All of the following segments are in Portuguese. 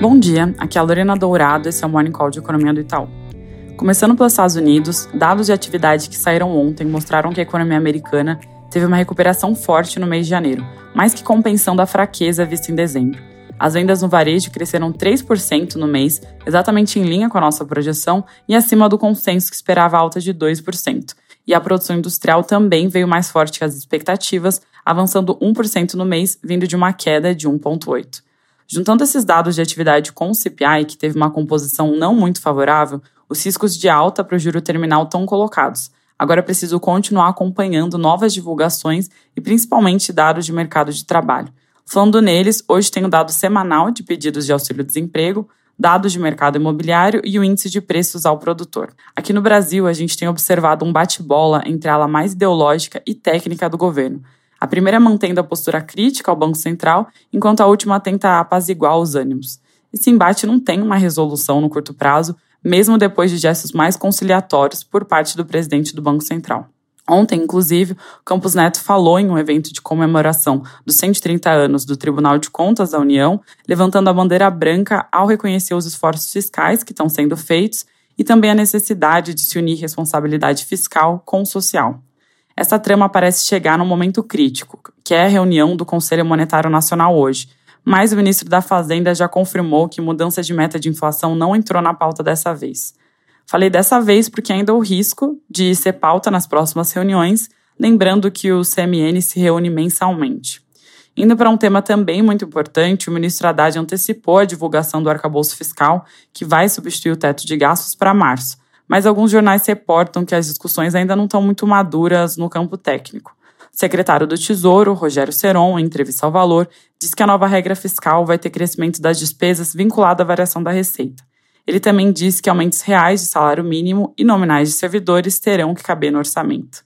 Bom dia, aqui é a Lorena Dourado, esse é o Morning Call de Economia do Itaú. Começando pelos Estados Unidos, dados de atividade que saíram ontem mostraram que a economia americana teve uma recuperação forte no mês de janeiro, mais que compensando a fraqueza vista em dezembro. As vendas no varejo cresceram 3% no mês, exatamente em linha com a nossa projeção e acima do consenso que esperava alta de 2%. E a produção industrial também veio mais forte que as expectativas, avançando 1% no mês, vindo de uma queda de 1,8%. Juntando esses dados de atividade com o CPI, que teve uma composição não muito favorável, os riscos de alta para o juro terminal estão colocados. Agora preciso continuar acompanhando novas divulgações e principalmente dados de mercado de trabalho. Falando neles, hoje tem o dado semanal de pedidos de auxílio-desemprego, dados de mercado imobiliário e o índice de preços ao produtor. Aqui no Brasil, a gente tem observado um bate-bola entre a ala mais ideológica e técnica do governo. A primeira mantendo a postura crítica ao Banco Central, enquanto a última tenta apaziguar os ânimos. Esse embate não tem uma resolução no curto prazo, mesmo depois de gestos mais conciliatórios por parte do presidente do Banco Central. Ontem, inclusive, Campos Neto falou em um evento de comemoração dos 130 anos do Tribunal de Contas da União, levantando a bandeira branca ao reconhecer os esforços fiscais que estão sendo feitos e também a necessidade de se unir responsabilidade fiscal com social. Essa trama parece chegar num momento crítico, que é a reunião do Conselho Monetário Nacional hoje. Mas o ministro da Fazenda já confirmou que mudança de meta de inflação não entrou na pauta dessa vez. Falei dessa vez porque ainda há o risco de ser pauta nas próximas reuniões, lembrando que o CMN se reúne mensalmente. Indo para um tema também muito importante, o ministro Haddad antecipou a divulgação do arcabouço fiscal, que vai substituir o teto de gastos para março mas alguns jornais reportam que as discussões ainda não estão muito maduras no campo técnico. O secretário do Tesouro, Rogério Seron, em entrevista ao Valor, diz que a nova regra fiscal vai ter crescimento das despesas vinculado à variação da receita. Ele também disse que aumentos reais de salário mínimo e nominais de servidores terão que caber no orçamento.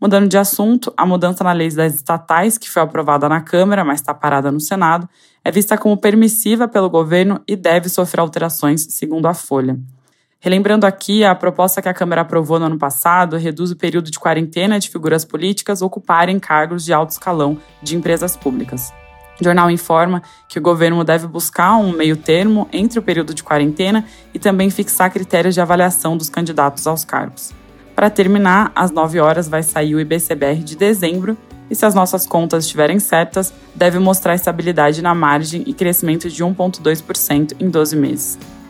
Mudando de assunto, a mudança na lei das estatais, que foi aprovada na Câmara, mas está parada no Senado, é vista como permissiva pelo governo e deve sofrer alterações, segundo a Folha. Relembrando aqui, a proposta que a Câmara aprovou no ano passado reduz o período de quarentena de figuras políticas ocuparem cargos de alto escalão de empresas públicas. O jornal informa que o governo deve buscar um meio termo entre o período de quarentena e também fixar critérios de avaliação dos candidatos aos cargos. Para terminar, às 9 horas vai sair o IBCBR de dezembro e, se as nossas contas estiverem certas, deve mostrar estabilidade na margem e crescimento de 1,2% em 12 meses.